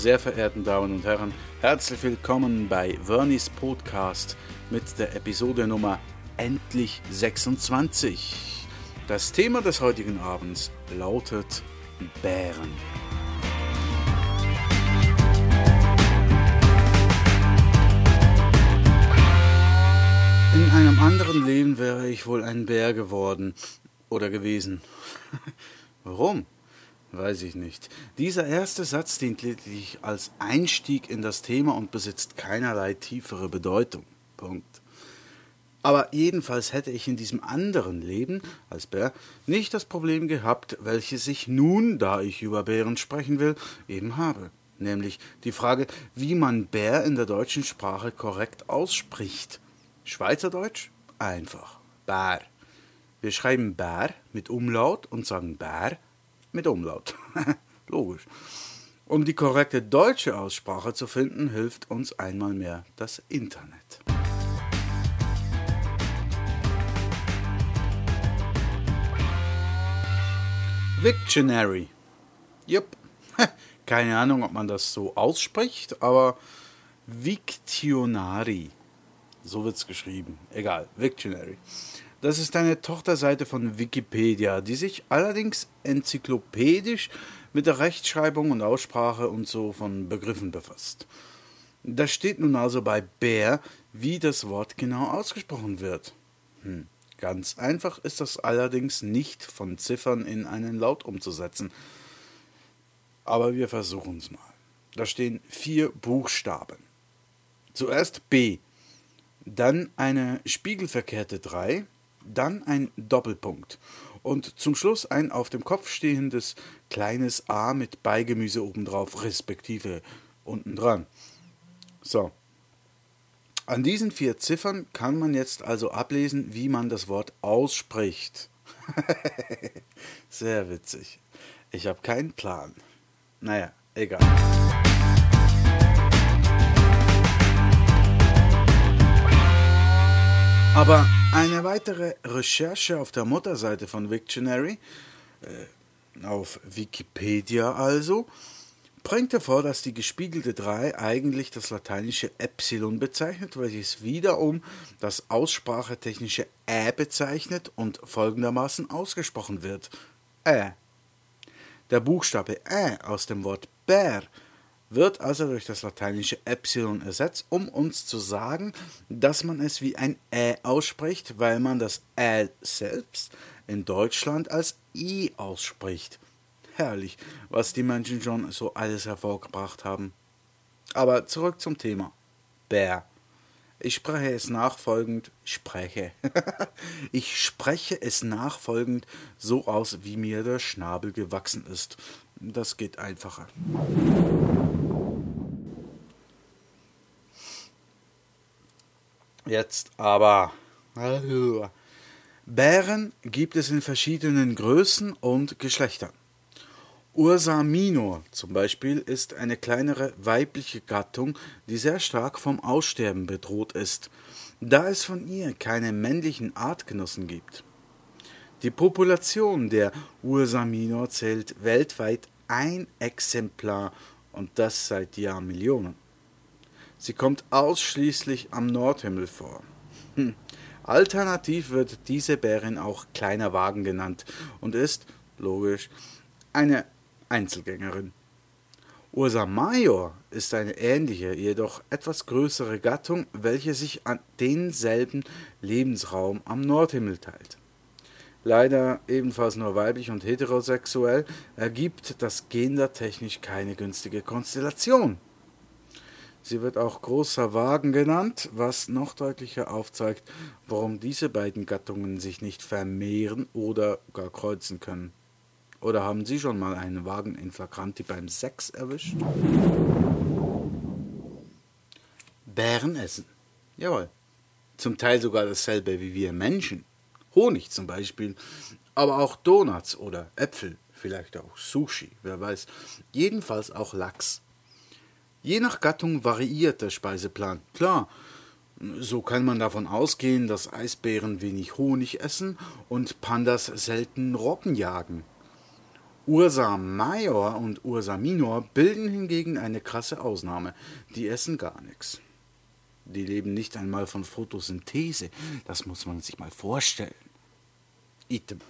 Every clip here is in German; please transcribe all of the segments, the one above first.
Sehr verehrten Damen und Herren, herzlich willkommen bei Vernis Podcast mit der Episode Nummer Endlich 26. Das Thema des heutigen Abends lautet Bären. In einem anderen Leben wäre ich wohl ein Bär geworden oder gewesen. Warum? Weiß ich nicht. Dieser erste Satz dient lediglich als Einstieg in das Thema und besitzt keinerlei tiefere Bedeutung. Punkt. Aber jedenfalls hätte ich in diesem anderen Leben als Bär nicht das Problem gehabt, welches ich nun, da ich über Bären sprechen will, eben habe. Nämlich die Frage, wie man Bär in der deutschen Sprache korrekt ausspricht. Schweizerdeutsch? Einfach. Bär. Wir schreiben Bär mit Umlaut und sagen Bär mit Umlaut. Logisch. Um die korrekte deutsche Aussprache zu finden, hilft uns einmal mehr das Internet. Victionary. Jupp. Keine Ahnung, ob man das so ausspricht, aber Victionary. So wird's geschrieben. Egal, Victionary. Das ist eine Tochterseite von Wikipedia, die sich allerdings enzyklopädisch mit der Rechtschreibung und Aussprache und so von Begriffen befasst. Da steht nun also bei Bär, wie das Wort genau ausgesprochen wird. Hm. Ganz einfach ist das allerdings nicht von Ziffern in einen Laut umzusetzen. Aber wir versuchen es mal. Da stehen vier Buchstaben. Zuerst B, dann eine spiegelverkehrte 3, dann ein Doppelpunkt und zum Schluss ein auf dem Kopf stehendes kleines A mit Beigemüse obendrauf, respektive unten dran. So. An diesen vier Ziffern kann man jetzt also ablesen, wie man das Wort ausspricht. Sehr witzig. Ich habe keinen Plan. Naja, egal. Aber eine weitere Recherche auf der Mutterseite von Wiktionary, äh, auf Wikipedia also, bringt hervor, dass die gespiegelte 3 eigentlich das lateinische Epsilon bezeichnet, welches wiederum das aussprachetechnische Ä bezeichnet und folgendermaßen ausgesprochen wird. Ä. Der Buchstabe Ä aus dem Wort Bär wird also durch das lateinische Epsilon ersetzt, um uns zu sagen, dass man es wie ein Ä ausspricht, weil man das Ä selbst in Deutschland als I ausspricht. Herrlich, was die Menschen schon so alles hervorgebracht haben. Aber zurück zum Thema. Bär. Ich spreche es nachfolgend, spreche. ich spreche es nachfolgend so aus, wie mir der Schnabel gewachsen ist. Das geht einfacher. Jetzt aber. Bären gibt es in verschiedenen Größen und Geschlechtern. Ursa minor zum Beispiel ist eine kleinere weibliche Gattung, die sehr stark vom Aussterben bedroht ist, da es von ihr keine männlichen Artgenossen gibt. Die Population der Ursa minor zählt weltweit ein Exemplar und das seit Jahrmillionen. Sie kommt ausschließlich am Nordhimmel vor. Hm. Alternativ wird diese Bärin auch kleiner Wagen genannt und ist, logisch, eine Einzelgängerin. Ursa major ist eine ähnliche, jedoch etwas größere Gattung, welche sich an denselben Lebensraum am Nordhimmel teilt. Leider ebenfalls nur weiblich und heterosexuell ergibt das gendertechnisch keine günstige Konstellation. Sie wird auch großer Wagen genannt, was noch deutlicher aufzeigt, warum diese beiden Gattungen sich nicht vermehren oder gar kreuzen können. Oder haben Sie schon mal einen Wagen in Flagranti beim Sex erwischt? Bären essen. Jawohl. Zum Teil sogar dasselbe wie wir Menschen. Honig zum Beispiel, aber auch Donuts oder Äpfel, vielleicht auch Sushi, wer weiß. Jedenfalls auch Lachs. Je nach Gattung variiert der Speiseplan. Klar, so kann man davon ausgehen, dass Eisbären wenig Honig essen und Pandas selten Robben jagen. Ursa Major und Ursa Minor bilden hingegen eine krasse Ausnahme. Die essen gar nichts. Die leben nicht einmal von Photosynthese. Das muss man sich mal vorstellen. Item.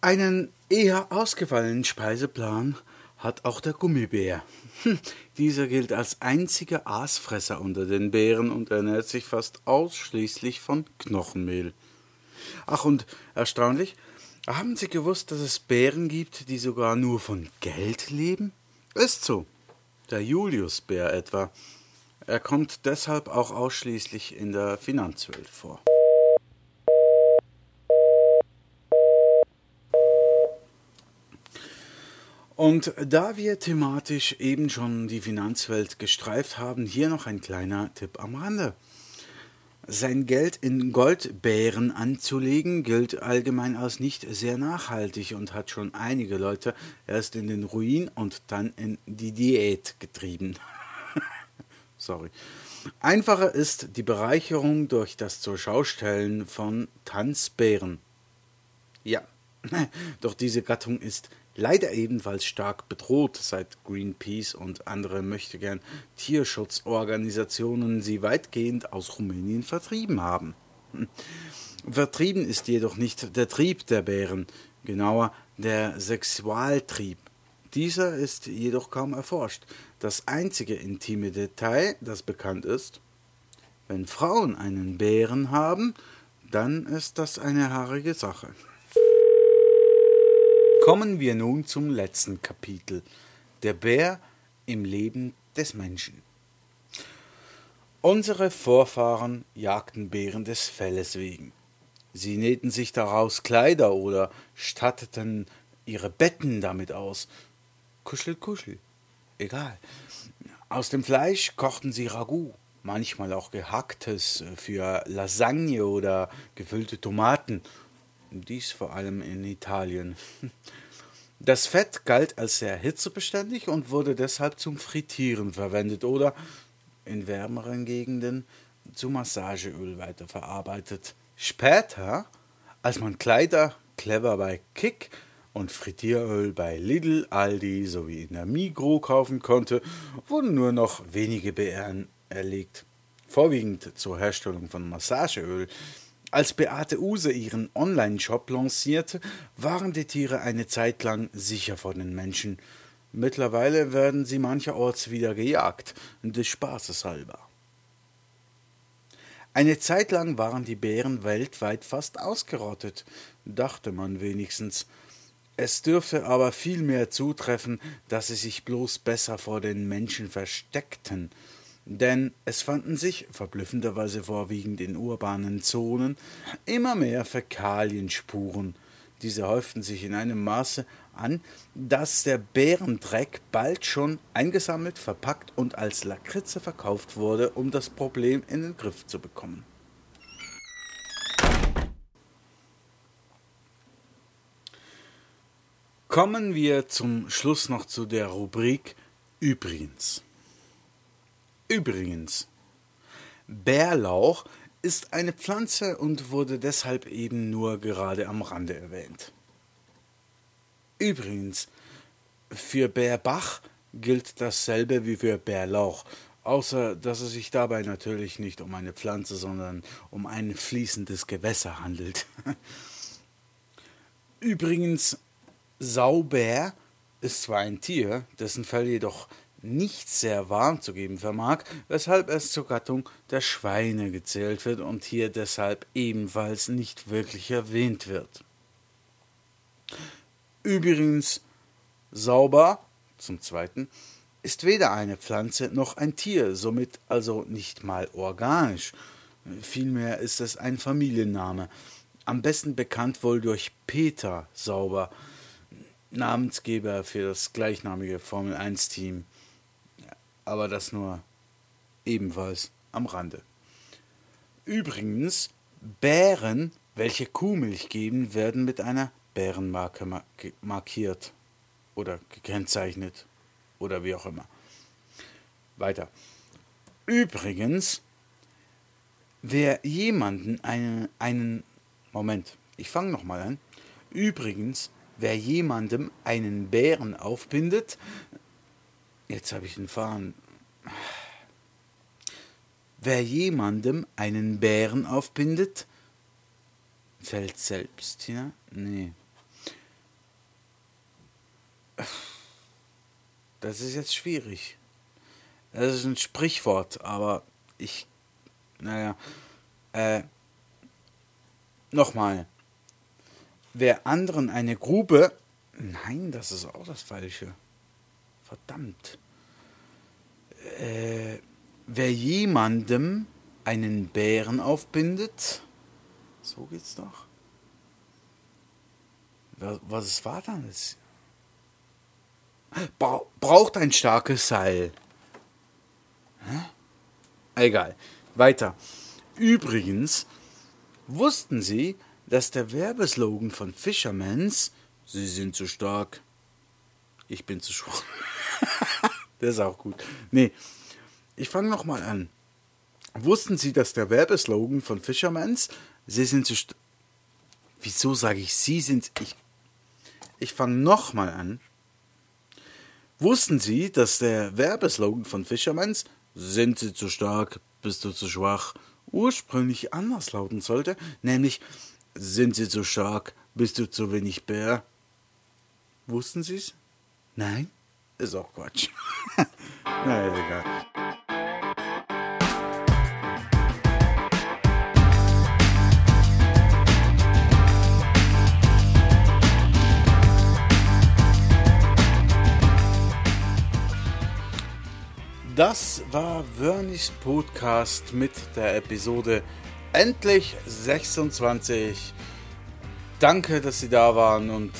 Einen eher ausgefallenen Speiseplan hat auch der Gummibär. Hm, dieser gilt als einziger Aasfresser unter den Bären und ernährt sich fast ausschließlich von Knochenmehl. Ach, und erstaunlich, haben Sie gewusst, dass es Bären gibt, die sogar nur von Geld leben? Ist so. Der Juliusbär etwa. Er kommt deshalb auch ausschließlich in der Finanzwelt vor. Und da wir thematisch eben schon die Finanzwelt gestreift haben, hier noch ein kleiner Tipp am Rande. Sein Geld in Goldbären anzulegen gilt allgemein als nicht sehr nachhaltig und hat schon einige Leute erst in den Ruin und dann in die Diät getrieben. Sorry. Einfacher ist die Bereicherung durch das Zurschaustellen von Tanzbären. Ja, doch diese Gattung ist leider ebenfalls stark bedroht, seit Greenpeace und andere möchtegern Tierschutzorganisationen sie weitgehend aus Rumänien vertrieben haben. Vertrieben ist jedoch nicht der Trieb der Bären, genauer der Sexualtrieb. Dieser ist jedoch kaum erforscht. Das einzige intime Detail, das bekannt ist, wenn Frauen einen Bären haben, dann ist das eine haarige Sache. Kommen wir nun zum letzten Kapitel. Der Bär im Leben des Menschen. Unsere Vorfahren jagten Bären des Felles wegen. Sie nähten sich daraus Kleider oder statteten ihre Betten damit aus. Kuschel, kuschel. Egal. Aus dem Fleisch kochten sie Ragout, manchmal auch gehacktes für Lasagne oder gefüllte Tomaten dies vor allem in Italien. Das Fett galt als sehr hitzebeständig und wurde deshalb zum Frittieren verwendet oder in wärmeren Gegenden zu Massageöl weiterverarbeitet. Später, als man Kleider clever bei Kick und Frittieröl bei Lidl, Aldi sowie in der Migro kaufen konnte, wurden nur noch wenige Beeren erlegt. Vorwiegend zur Herstellung von Massageöl als Beate Use ihren Online-Shop lancierte, waren die Tiere eine Zeit lang sicher vor den Menschen. Mittlerweile werden sie mancherorts wieder gejagt, des Spaßes halber. Eine Zeit lang waren die Bären weltweit fast ausgerottet, dachte man wenigstens. Es dürfte aber vielmehr zutreffen, dass sie sich bloß besser vor den Menschen versteckten, denn es fanden sich, verblüffenderweise vorwiegend in urbanen Zonen, immer mehr Fäkalienspuren. Diese häuften sich in einem Maße an, dass der Bärendreck bald schon eingesammelt, verpackt und als Lakritze verkauft wurde, um das Problem in den Griff zu bekommen. Kommen wir zum Schluss noch zu der Rubrik Übrigens. Übrigens, Bärlauch ist eine Pflanze und wurde deshalb eben nur gerade am Rande erwähnt. Übrigens, für Bärbach gilt dasselbe wie für Bärlauch, außer dass es sich dabei natürlich nicht um eine Pflanze, sondern um ein fließendes Gewässer handelt. Übrigens, Saubär ist zwar ein Tier, dessen Fell jedoch nicht sehr warm zu geben vermag, weshalb es zur Gattung der Schweine gezählt wird und hier deshalb ebenfalls nicht wirklich erwähnt wird. Übrigens, sauber, zum Zweiten, ist weder eine Pflanze noch ein Tier, somit also nicht mal organisch. Vielmehr ist es ein Familienname, am besten bekannt wohl durch Peter Sauber, Namensgeber für das gleichnamige Formel 1 Team aber das nur ebenfalls am Rande. Übrigens, Bären, welche Kuhmilch geben, werden mit einer Bärenmarke markiert oder gekennzeichnet oder wie auch immer. Weiter. Übrigens, wer jemanden einen, einen Moment, ich fange nochmal an. Übrigens, wer jemandem einen Bären aufbindet, jetzt habe ich einen Fahren. Wer jemandem einen Bären aufbindet, fällt selbst hinein. Nee. Das ist jetzt schwierig. Das ist ein Sprichwort, aber ich. Naja. Äh. Nochmal. Wer anderen eine Grube. Nein, das ist auch das Falsche. Verdammt. Äh, wer jemandem einen Bären aufbindet. So geht's doch. Was war das? braucht ein starkes Seil. Hä? Egal. Weiter. Übrigens, wussten Sie, dass der Werbeslogan von Fishermans Sie sind zu stark, ich bin zu schwach. der ist auch gut. Nee, ich fange nochmal an. Wussten Sie, dass der Werbeslogan von Fishermans Sie sind zu stark. Wieso sage ich Sie sind. Ich, ich fange nochmal an. Wussten Sie, dass der Werbeslogan von Fishermans Sind Sie zu stark, bist du zu schwach ursprünglich anders lauten sollte, nämlich Sind Sie zu stark, bist du zu wenig Bär? Wussten Sie's? Nein? Ist auch Quatsch. naja, egal. Das war Wörnichs Podcast mit der Episode endlich 26. Danke, dass Sie da waren und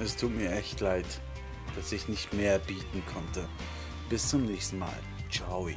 es tut mir echt leid, dass ich nicht mehr bieten konnte. Bis zum nächsten Mal. Ciao.